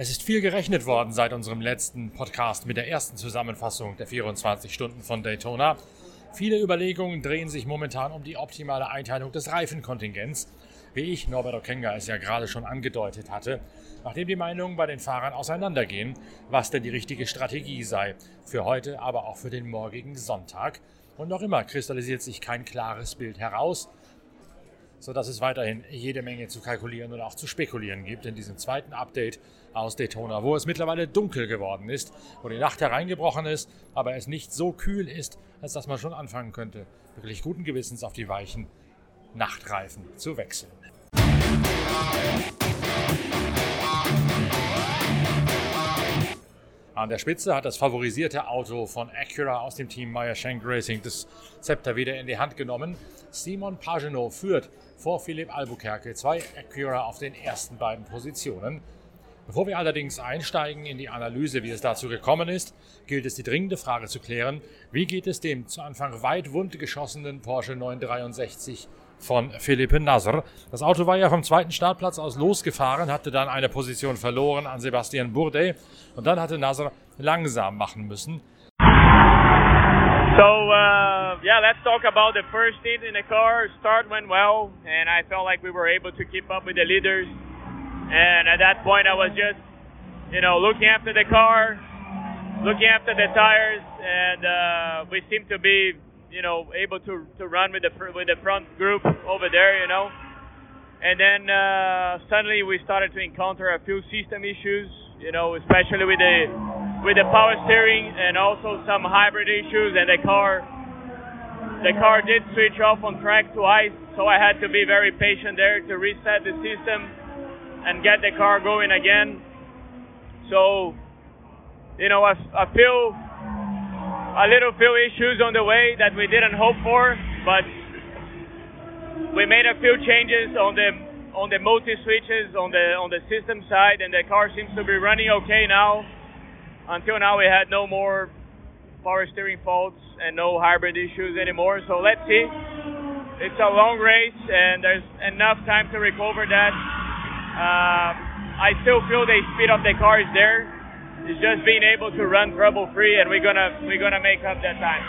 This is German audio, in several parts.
Es ist viel gerechnet worden seit unserem letzten Podcast mit der ersten Zusammenfassung der 24 Stunden von Daytona. Viele Überlegungen drehen sich momentan um die optimale Einteilung des Reifenkontingents, wie ich, Norbert Okenga, es ja gerade schon angedeutet hatte, nachdem die Meinungen bei den Fahrern auseinandergehen, was denn die richtige Strategie sei, für heute, aber auch für den morgigen Sonntag. Und noch immer kristallisiert sich kein klares Bild heraus, sodass es weiterhin jede Menge zu kalkulieren und auch zu spekulieren gibt in diesem zweiten Update aus Daytona, wo es mittlerweile dunkel geworden ist, wo die Nacht hereingebrochen ist, aber es nicht so kühl ist, als dass man schon anfangen könnte, wirklich guten Gewissens auf die weichen Nachtreifen zu wechseln. An der Spitze hat das favorisierte Auto von Acura aus dem Team Meyer Shank Racing das Zepter wieder in die Hand genommen. Simon Pagenaud führt vor Philipp Albuquerque zwei Acura auf den ersten beiden Positionen. Bevor wir allerdings einsteigen in die Analyse, wie es dazu gekommen ist, gilt es die dringende Frage zu klären, wie geht es dem zu Anfang weit wund geschossenen Porsche 963 von Philippe Nasr. Das Auto war ja vom zweiten Startplatz aus losgefahren, hatte dann eine Position verloren an Sebastian Bourdais und dann hatte Nasr langsam machen müssen. Yeah, let's talk about the first hit in the car. Start went well, and I felt like we were able to keep up with the leaders. And at that point, I was just, you know, looking after the car, looking after the tires, and uh, we seemed to be, you know, able to to run with the with the front group over there, you know. And then uh, suddenly we started to encounter a few system issues, you know, especially with the with the power steering and also some hybrid issues and the car the car did switch off on track twice so I had to be very patient there to reset the system and get the car going again. So you know I, I feel a little few issues on the way that we didn't hope for but we made a few changes on the on the multi switches on the on the system side and the car seems to be running okay now. Until now we had no more power steering faults and no hybrid issues anymore. So let's see. It's a long race and there's enough time to recover that. Uh, I still feel the speed of the car is there. It's just being able to run trouble free and we're gonna we're gonna make up that time.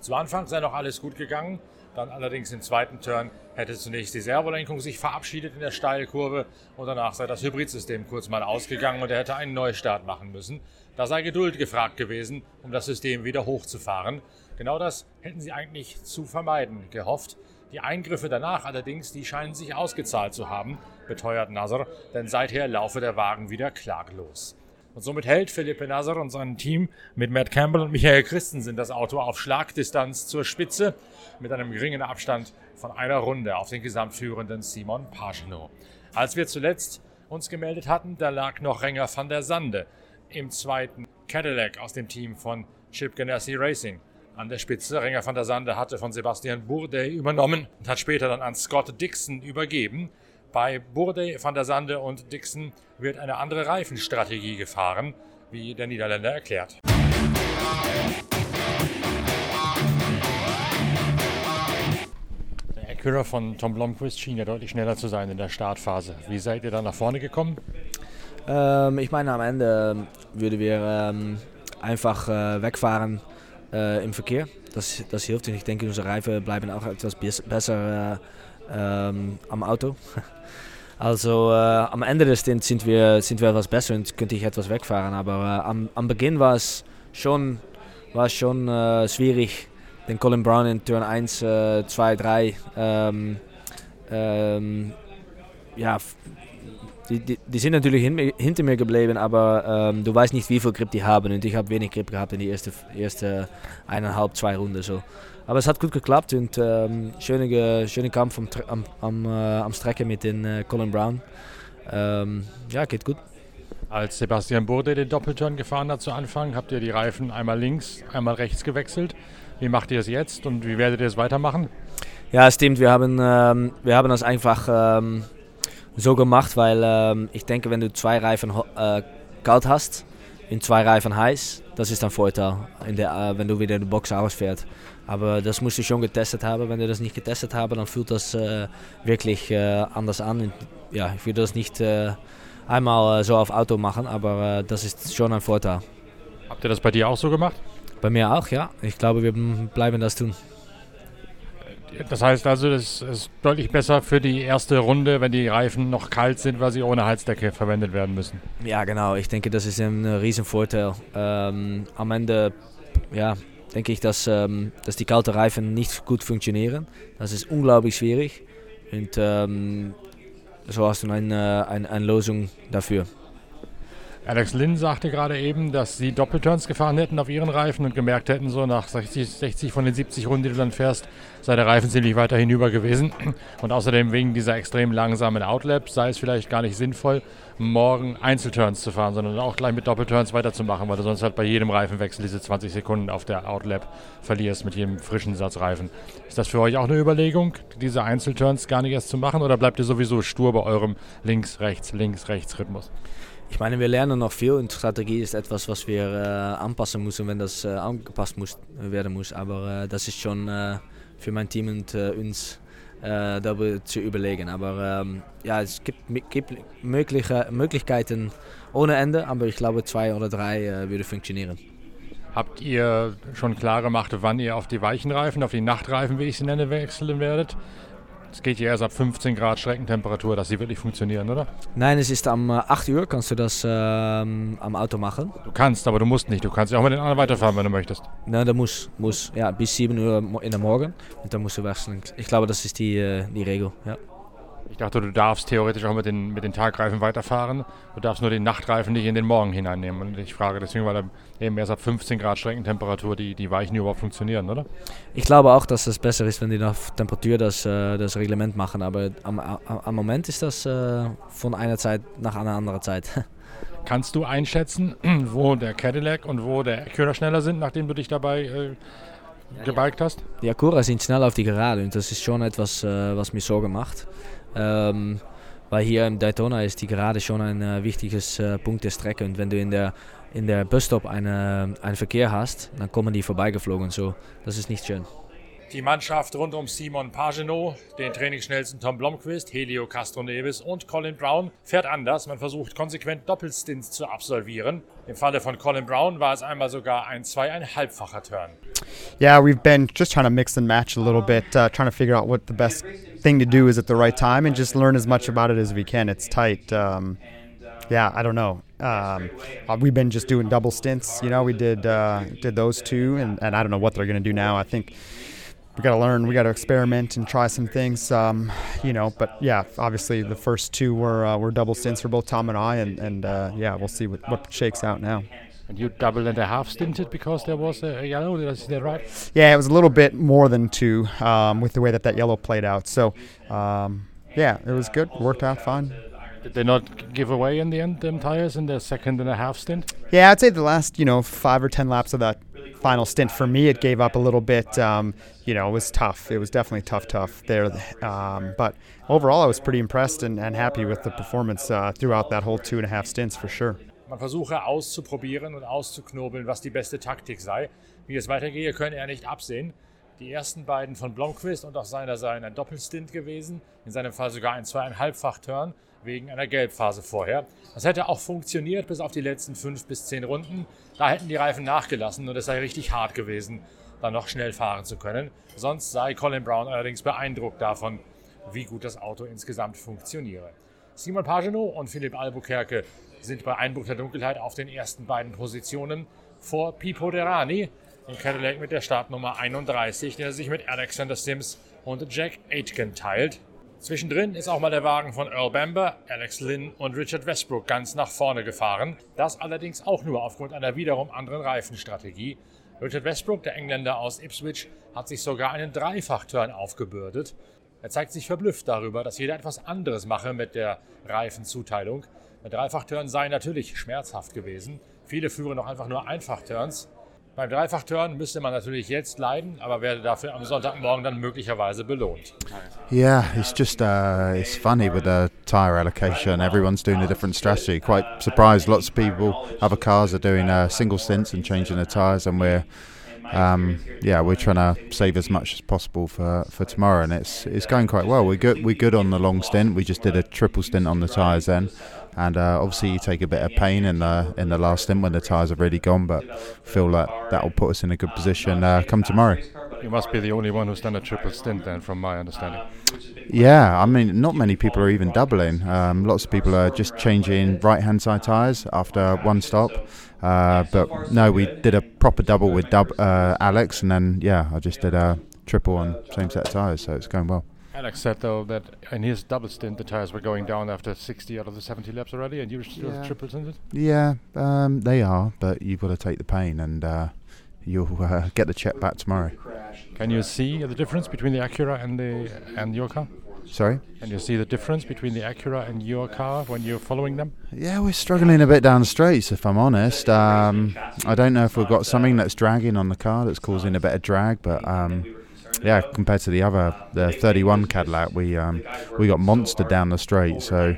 Zu Anfang sei noch alles gut gegangen. Dann allerdings im zweiten Turn hätte zunächst die Servolenkung sich verabschiedet in der Steilkurve und danach sei das Hybridsystem kurz mal ausgegangen und er hätte einen Neustart machen müssen. Da sei Geduld gefragt gewesen, um das System wieder hochzufahren. Genau das hätten sie eigentlich zu vermeiden gehofft. Die Eingriffe danach allerdings, die scheinen sich ausgezahlt zu haben, beteuert Nasser, denn seither laufe der Wagen wieder klaglos. Und somit hält Philippe Nasser und sein Team mit Matt Campbell und Michael Christensen das Auto auf Schlagdistanz zur Spitze mit einem geringen Abstand von einer Runde auf den gesamtführenden Simon Pagenaud. Als wir zuletzt uns gemeldet hatten, da lag noch Renger van der Sande im zweiten Cadillac aus dem Team von Chip Ganassi Racing. An der Spitze, Renger van der Sande hatte von Sebastian Bourdais übernommen und hat später dann an Scott Dixon übergeben. Bei Bourdais, van der Sande und Dixon wird eine andere Reifenstrategie gefahren, wie der Niederländer erklärt. Der Acura von Tom Blomqvist schien ja deutlich schneller zu sein in der Startphase. Wie seid ihr da nach vorne gekommen? Ähm, ich meine, am Ende würden wir ähm, einfach äh, wegfahren äh, im Verkehr. Das, das hilft und ich denke, unsere Reifen bleiben auch etwas besser äh, ähm, am Auto. Also äh, am Ende des Stints sind wir, sind wir etwas besser und könnte ich etwas wegfahren. Aber äh, am, am Beginn war es schon, war schon äh, schwierig, den Colin Brown in Turn 1, 2, 3 ähm, ähm, ja, die, die, die, sind natürlich hin, hinter mir geblieben, aber ähm, du weißt nicht, wie viel Grip die haben. Und ich habe wenig Grip gehabt in die erste, erste eineinhalb, zwei Runden. So. Aber es hat gut geklappt und ähm, schöne, schöne Kampf am, am, am, äh, am Strecke mit den äh, Colin Brown. Ähm, ja, geht gut. Als Sebastian Burde den Doppelturn gefahren hat zu Anfang, habt ihr die Reifen einmal links, einmal rechts gewechselt. Wie macht ihr es jetzt und wie werdet ihr es weitermachen? Ja, stimmt. Wir haben, ähm, wir haben das einfach so gemacht, weil ähm, ich denke, wenn du zwei Reifen äh, kalt hast, in zwei Reifen heiß. Das ist ein Vorteil, in der, äh, wenn du wieder die Box ausfährst. Aber das musst du schon getestet haben. Wenn du das nicht getestet hast, dann fühlt das äh, wirklich äh, anders an. Ja, ich würde das nicht äh, einmal äh, so auf Auto machen, aber das ist schon ein Vorteil. Habt ihr das bei dir auch so gemacht? Bei mir auch, ja. Ich glaube, wir bleiben das tun. Das heißt also, das ist deutlich besser für die erste Runde, wenn die Reifen noch kalt sind, weil sie ohne Heizdecke verwendet werden müssen. Ja, genau. Ich denke, das ist ein Riesenvorteil. Ähm, am Ende, ja, denke ich, dass, ähm, dass die kalten Reifen nicht gut funktionieren. Das ist unglaublich schwierig. Und ähm, so hast du eine, eine, eine Lösung dafür. Alex Lynn sagte gerade eben, dass sie Doppelturns gefahren hätten auf ihren Reifen und gemerkt hätten, so nach 60, 60 von den 70 Runden, die du dann fährst, sei der Reifen ziemlich weiter hinüber gewesen. Und außerdem wegen dieser extrem langsamen Outlap sei es vielleicht gar nicht sinnvoll, morgen Einzelturns zu fahren, sondern auch gleich mit Doppelturns weiterzumachen, weil du sonst halt bei jedem Reifenwechsel diese 20 Sekunden auf der Outlap verlierst mit jedem frischen Satz Reifen. Ist das für euch auch eine Überlegung, diese Einzelturns gar nicht erst zu machen oder bleibt ihr sowieso stur bei eurem Links-Rechts, Links-Rechts-Rhythmus? Ich meine, wir lernen noch viel und Strategie ist etwas, was wir äh, anpassen müssen, wenn das äh, angepasst muss, werden muss. Aber äh, das ist schon äh, für mein Team und äh, uns äh, darüber zu überlegen. Aber ähm, ja, es gibt, gibt mögliche Möglichkeiten ohne Ende, aber ich glaube, zwei oder drei würde funktionieren. Habt ihr schon klar gemacht, wann ihr auf die weichen Reifen, auf die Nachtreifen, wie ich sie nenne, wechseln werdet? Es geht ja erst ab 15 Grad Streckentemperatur, dass sie wirklich funktionieren, oder? Nein, es ist am 8 äh, Uhr, kannst du das ähm, am Auto machen. Du kannst, aber du musst nicht. Du kannst ja auch mit den anderen weiterfahren, wenn du möchtest. Nein, da muss, muss. Ja, bis 7 Uhr in der Morgen und dann musst du wechseln. Ich glaube, das ist die, äh, die Regel, ja. Ich dachte, du darfst theoretisch auch mit den, mit den Tagreifen weiterfahren. Du darfst nur den Nachtreifen nicht in den Morgen hineinnehmen. Und ich frage deswegen, weil eben erst ab 15 Grad Streckentemperatur die, die Weichen überhaupt funktionieren, oder? Ich glaube auch, dass es besser ist, wenn die nach Temperatur das, äh, das Reglement machen. Aber am, am Moment ist das äh, von einer Zeit nach einer anderen Zeit. Kannst du einschätzen, wo der Cadillac und wo der Acura schneller sind, nachdem du dich dabei äh, gebiked hast? Die Acura sind schnell auf die Gerade und das ist schon etwas, äh, was mir Sorge macht. Ähm, weil hier in Daytona ist die Gerade schon ein äh, wichtiges äh, Punkt der Strecke und wenn du in der, in der Busstop eine, einen Verkehr hast, dann kommen die vorbeigeflogen. So, das ist nicht schön. Die Mannschaft rund um Simon Pagenaud, den trainingsschnellsten Tom Blomqvist, Helio Castro Neves und Colin Brown fährt anders. Man versucht konsequent Doppelstints zu absolvieren. Im Falle von Colin Brown war es einmal sogar ein zweieinhalbfacher Turn. Yeah, we've been just trying to mix and match a little bit, uh, trying to figure out what the best thing to do is at the right time and just learn as much about it as we can. It's tight. Um, yeah, I don't know. Um, uh, we've been just doing double stints. You know, we did uh, did those two, and, and I don't know what they're going to do now. I think we got to learn, we got to experiment and try some things, um, you know. But yeah, obviously the first two were uh, were double stints for both Tom and I, and and uh, yeah, we'll see what, what shakes out now. And you double and a half stinted because there was a yellow. Is that right? Yeah, it was a little bit more than two um, with the way that that yellow played out. So um, yeah, it was good. Worked out fine. Did they not give away in the end them tires in the second and a half stint? Yeah, I'd say the last you know five or ten laps of that final stint for me it gave up a little bit. Um, you know, it was tough. It was definitely tough, tough there. Um, but overall, I was pretty impressed and, and happy with the performance uh, throughout that whole two and a half stints for sure. Man versuche auszuprobieren und auszuknobeln, was die beste Taktik sei. Wie es weitergehe, könne er nicht absehen. Die ersten beiden von Blomqvist und auch seiner seien ein Doppelstint gewesen, in seinem Fall sogar ein zweieinhalbfach-Turn wegen einer Gelbphase vorher. Das hätte auch funktioniert bis auf die letzten fünf bis zehn Runden. Da hätten die Reifen nachgelassen und es sei richtig hart gewesen, dann noch schnell fahren zu können. Sonst sei Colin Brown allerdings beeindruckt davon, wie gut das Auto insgesamt funktioniere. Simon Pagenaud und Philipp Albuquerque sind bei Einbruch der Dunkelheit auf den ersten beiden Positionen vor Pipo Derani, den Cadillac mit der Startnummer 31, der sich mit Alexander Sims und Jack Aitken teilt. Zwischendrin ist auch mal der Wagen von Earl Bamber, Alex Lynn und Richard Westbrook ganz nach vorne gefahren. Das allerdings auch nur aufgrund einer wiederum anderen Reifenstrategie. Richard Westbrook, der Engländer aus Ipswich, hat sich sogar einen Dreifachturn aufgebürdet. Er zeigt sich verblüfft darüber, dass jeder etwas anderes mache mit der Reifenzuteilung. Dreifachturn sei natürlich schmerzhaft gewesen. Viele führen auch einfach nur Einfachturns. Beim Dreifachturn müsste man natürlich jetzt leiden, aber werde dafür am Sonntagmorgen dann möglicherweise belohnt. Yeah, it's just uh, it's funny with the tire allocation. Everyone's doing a different strategy. Quite surprised. Lots of people, other cars are doing uh, single stints and changing the tires, and we're um, yeah, we're trying to save as much as possible for, for tomorrow, and it's it's going quite well. We're good. We're good on the long stint. We just did a triple stint on the tires then, and uh, obviously you take a bit of pain in the in the last stint when the tires have really gone, but feel that that will put us in a good position uh, come tomorrow. You must be the only one who's done a triple stint then, from my understanding. Yeah, I mean, not many people are even doubling. Um, lots of people are just changing right-hand side tires after one stop. Uh, but no, we did a proper double with dub, uh, Alex, and then yeah, I just did a triple on same set of tires, so it's going well. Alex said though that in his double stint the tires were going down after 60 out of the 70 laps already, and you were still Yeah. triple stinted. Yeah, um, they are, but you've got to take the pain, and uh, you'll uh, get the check back tomorrow. Can you see the difference between the Acura and the and your car? Sorry. Can you see the difference between the Acura and your car when you're following them? Yeah, we're struggling a bit down the straights, if I'm honest. Um, I don't know if we've got something that's dragging on the car that's causing a bit of drag, but um, yeah, compared to the other, the 31 Cadillac, we um, we got monster down the straight. So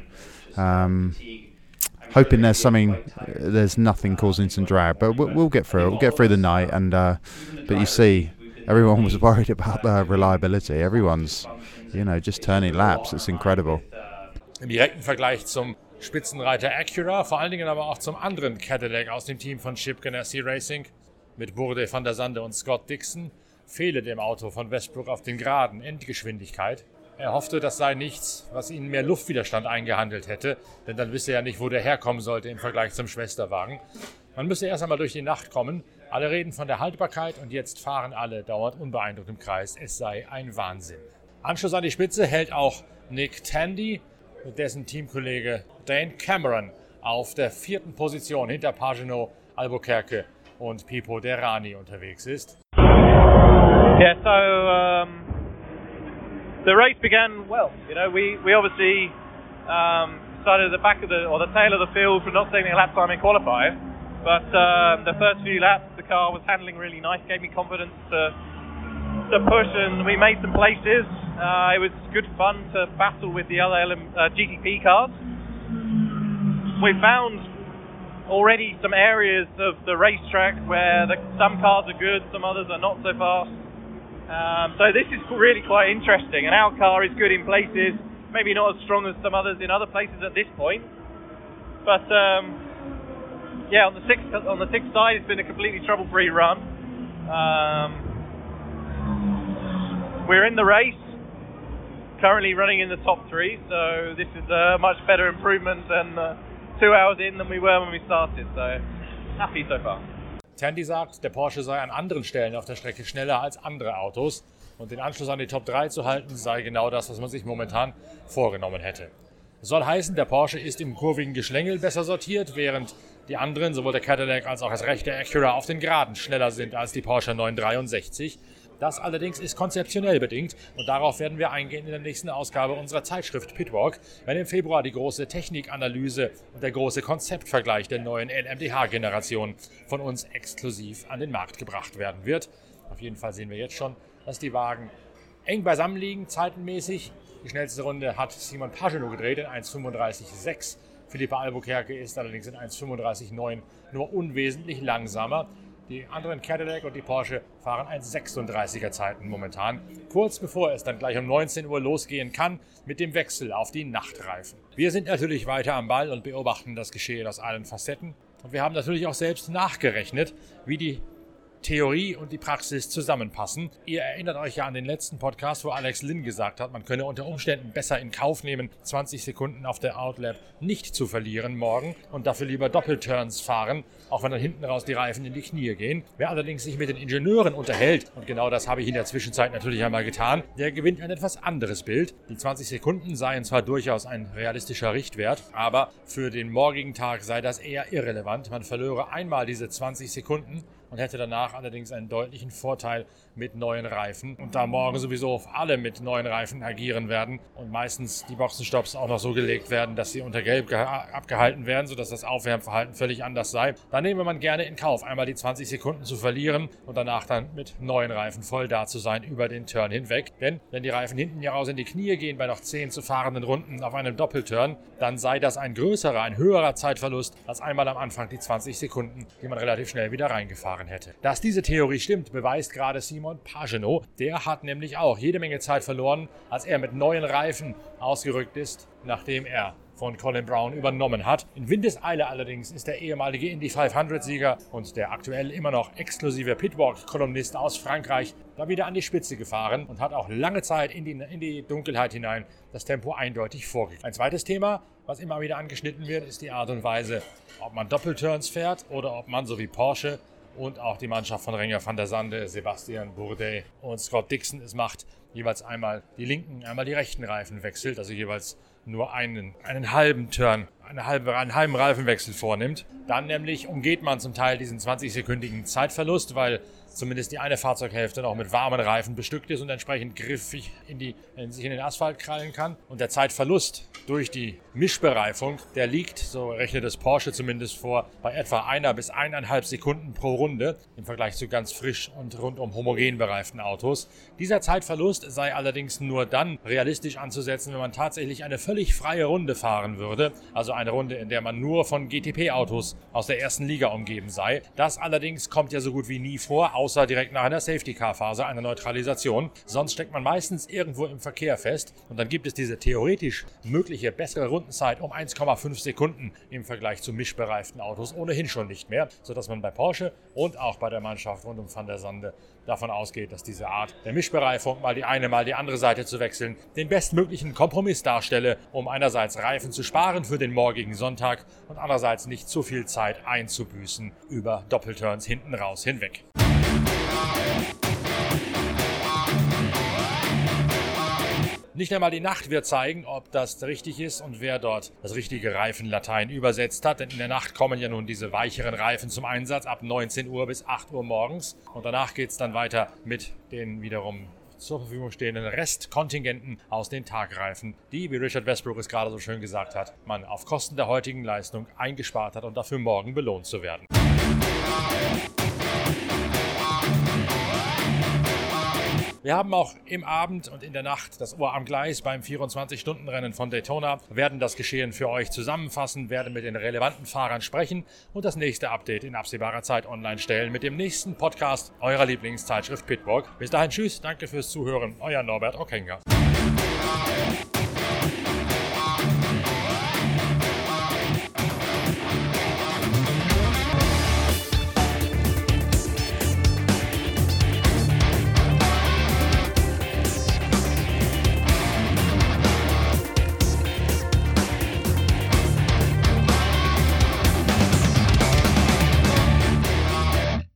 um, hoping there's something, there's nothing causing some drag, but we'll, we'll get through. We'll get through the night, and uh, but you see, everyone was worried about the reliability. Everyone's, you know, just turning laps. It's incredible. Im direkten Vergleich zum Spitzenreiter Acura, vor allen Dingen aber auch zum anderen Cadillac aus dem Team von Chip Ganassi Racing mit Burde van der Sande und Scott Dixon fehle dem Auto von Westbrook auf den Geraden Endgeschwindigkeit. Er hoffte, das sei nichts, was ihnen mehr Luftwiderstand eingehandelt hätte, denn dann wisse er nicht, wo der herkommen sollte im Vergleich zum Schwesterwagen. Man müsse erst einmal durch die Nacht kommen. Alle reden von der Haltbarkeit und jetzt fahren alle dauernd unbeeindruckt im Kreis. Es sei ein Wahnsinn. Anschluss an die Spitze hält auch Nick Tandy, mit dessen Teamkollege Dane Cameron auf der vierten Position hinter Pagano, Albuquerque und Pipo Derani unterwegs ist. Yeah, so um, the race began well. You know, we, we obviously um, started at the back of the or the tail of the field for not taking a lap time in qualifying, but um, the first few laps the car was handling really nice, gave me confidence to to push, and we made some places. Uh, it was good fun to battle with the other LM, uh, GTP cars. We found already some areas of the racetrack where the, some cars are good, some others are not so fast. Um, so this is really quite interesting, and our car is good in places, maybe not as strong as some others in other places at this point. But um, yeah, on the sixth on the sixth side, it's been a completely trouble-free run. Um, we're in the race, currently running in the top three, so this is a much better improvement than uh, two hours in than we were when we started. So happy so far. Tandy sagt, der Porsche sei an anderen Stellen auf der Strecke schneller als andere Autos und den Anschluss an die Top 3 zu halten sei genau das, was man sich momentan vorgenommen hätte. Das soll heißen, der Porsche ist im kurvigen Geschlängel besser sortiert, während die anderen, sowohl der Cadillac als auch das rechte Acura, auf den Geraden schneller sind als die Porsche 963. Das allerdings ist konzeptionell bedingt und darauf werden wir eingehen in der nächsten Ausgabe unserer Zeitschrift Pitwalk, wenn im Februar die große Technikanalyse und der große Konzeptvergleich der neuen LMDH-Generation von uns exklusiv an den Markt gebracht werden wird. Auf jeden Fall sehen wir jetzt schon, dass die Wagen eng beisammen liegen, zeitenmäßig. Die schnellste Runde hat Simon Pagano gedreht in 1,35,6. Philippa Albuquerque ist allerdings in 1,35,9 nur unwesentlich langsamer. Die anderen Cadillac und die Porsche fahren 1,36er Zeiten momentan, kurz bevor es dann gleich um 19 Uhr losgehen kann mit dem Wechsel auf die Nachtreifen. Wir sind natürlich weiter am Ball und beobachten das Geschehen aus allen Facetten. Und wir haben natürlich auch selbst nachgerechnet, wie die Theorie und die Praxis zusammenpassen. Ihr erinnert euch ja an den letzten Podcast, wo Alex Lynn gesagt hat, man könne unter Umständen besser in Kauf nehmen, 20 Sekunden auf der Outlap nicht zu verlieren morgen und dafür lieber Doppelturns fahren, auch wenn dann hinten raus die Reifen in die Knie gehen. Wer allerdings sich mit den Ingenieuren unterhält, und genau das habe ich in der Zwischenzeit natürlich einmal getan, der gewinnt ein etwas anderes Bild. Die 20 Sekunden seien zwar durchaus ein realistischer Richtwert, aber für den morgigen Tag sei das eher irrelevant. Man verlöre einmal diese 20 Sekunden und hätte danach allerdings einen deutlichen Vorteil, mit neuen Reifen. Und da morgen sowieso alle mit neuen Reifen agieren werden und meistens die Boxenstopps auch noch so gelegt werden, dass sie unter Gelb abgehalten werden, sodass das Aufwärmverhalten völlig anders sei, dann nehmen man gerne in Kauf, einmal die 20 Sekunden zu verlieren und danach dann mit neuen Reifen voll da zu sein über den Turn hinweg. Denn wenn die Reifen hinten ja raus in die Knie gehen bei noch 10 zu fahrenden Runden auf einem Doppelturn, dann sei das ein größerer, ein höherer Zeitverlust als einmal am Anfang die 20 Sekunden, die man relativ schnell wieder reingefahren hätte. Dass diese Theorie stimmt, beweist gerade Simon Pagenaud. Der hat nämlich auch jede Menge Zeit verloren, als er mit neuen Reifen ausgerückt ist, nachdem er von Colin Brown übernommen hat. In Windeseile allerdings ist der ehemalige Indy 500-Sieger und der aktuell immer noch exklusive Pitwalk-Kolumnist aus Frankreich da wieder an die Spitze gefahren und hat auch lange Zeit in die, in die Dunkelheit hinein das Tempo eindeutig vorgegeben. Ein zweites Thema, was immer wieder angeschnitten wird, ist die Art und Weise, ob man Doppelturns fährt oder ob man so wie Porsche und auch die Mannschaft von Renger van der Sande, Sebastian Bourdais und Scott Dixon es macht, jeweils einmal die linken, einmal die rechten Reifen wechselt, also jeweils nur einen, einen halben Turn, eine halbe, einen halben Reifenwechsel vornimmt. Dann nämlich umgeht man zum Teil diesen 20-sekündigen Zeitverlust, weil zumindest die eine Fahrzeughälfte noch mit warmen Reifen bestückt ist und entsprechend griffig in die, in sich in den Asphalt krallen kann. Und der Zeitverlust durch die Mischbereifung, der liegt, so rechnet es Porsche zumindest vor, bei etwa einer bis eineinhalb Sekunden pro Runde im Vergleich zu ganz frisch und rundum homogen bereiften Autos. Dieser Zeitverlust sei allerdings nur dann realistisch anzusetzen, wenn man tatsächlich eine völlig freie Runde fahren würde, also eine Runde, in der man nur von GTP-Autos aus der ersten Liga umgeben sei. Das allerdings kommt ja so gut wie nie vor, außer direkt nach einer Safety-Car-Phase, einer Neutralisation. Sonst steckt man meistens irgendwo im Verkehr fest und dann gibt es diese theoretisch mögliche bessere Rundenzeit um 1,5 Sekunden im Vergleich zu mischbereiften Autos ohnehin schon nicht mehr, sodass man bei Porsche und auch bei der Mannschaft rund um Van der Sande davon ausgeht, dass diese Art der Mischbereifung, mal die eine, mal die andere Seite zu wechseln, den bestmöglichen Kompromiss darstelle, um einerseits Reifen zu sparen für den morgigen Sonntag und andererseits nicht zu viel Zeit einzubüßen über Doppelturns hinten raus hinweg. Nicht einmal die Nacht wird zeigen, ob das richtig ist und wer dort das richtige Reifenlatein übersetzt hat. Denn in der Nacht kommen ja nun diese weicheren Reifen zum Einsatz ab 19 Uhr bis 8 Uhr morgens. Und danach geht es dann weiter mit den wiederum zur Verfügung stehenden Restkontingenten aus den Tagreifen, die, wie Richard Westbrook es gerade so schön gesagt hat, man auf Kosten der heutigen Leistung eingespart hat und dafür morgen belohnt zu werden. Wir haben auch im Abend und in der Nacht das Ohr am Gleis beim 24-Stunden-Rennen von Daytona, werden das Geschehen für euch zusammenfassen, werden mit den relevanten Fahrern sprechen und das nächste Update in absehbarer Zeit online stellen mit dem nächsten Podcast eurer Lieblingszeitschrift Pitwalk. Bis dahin, tschüss, danke fürs Zuhören, euer Norbert Okenga.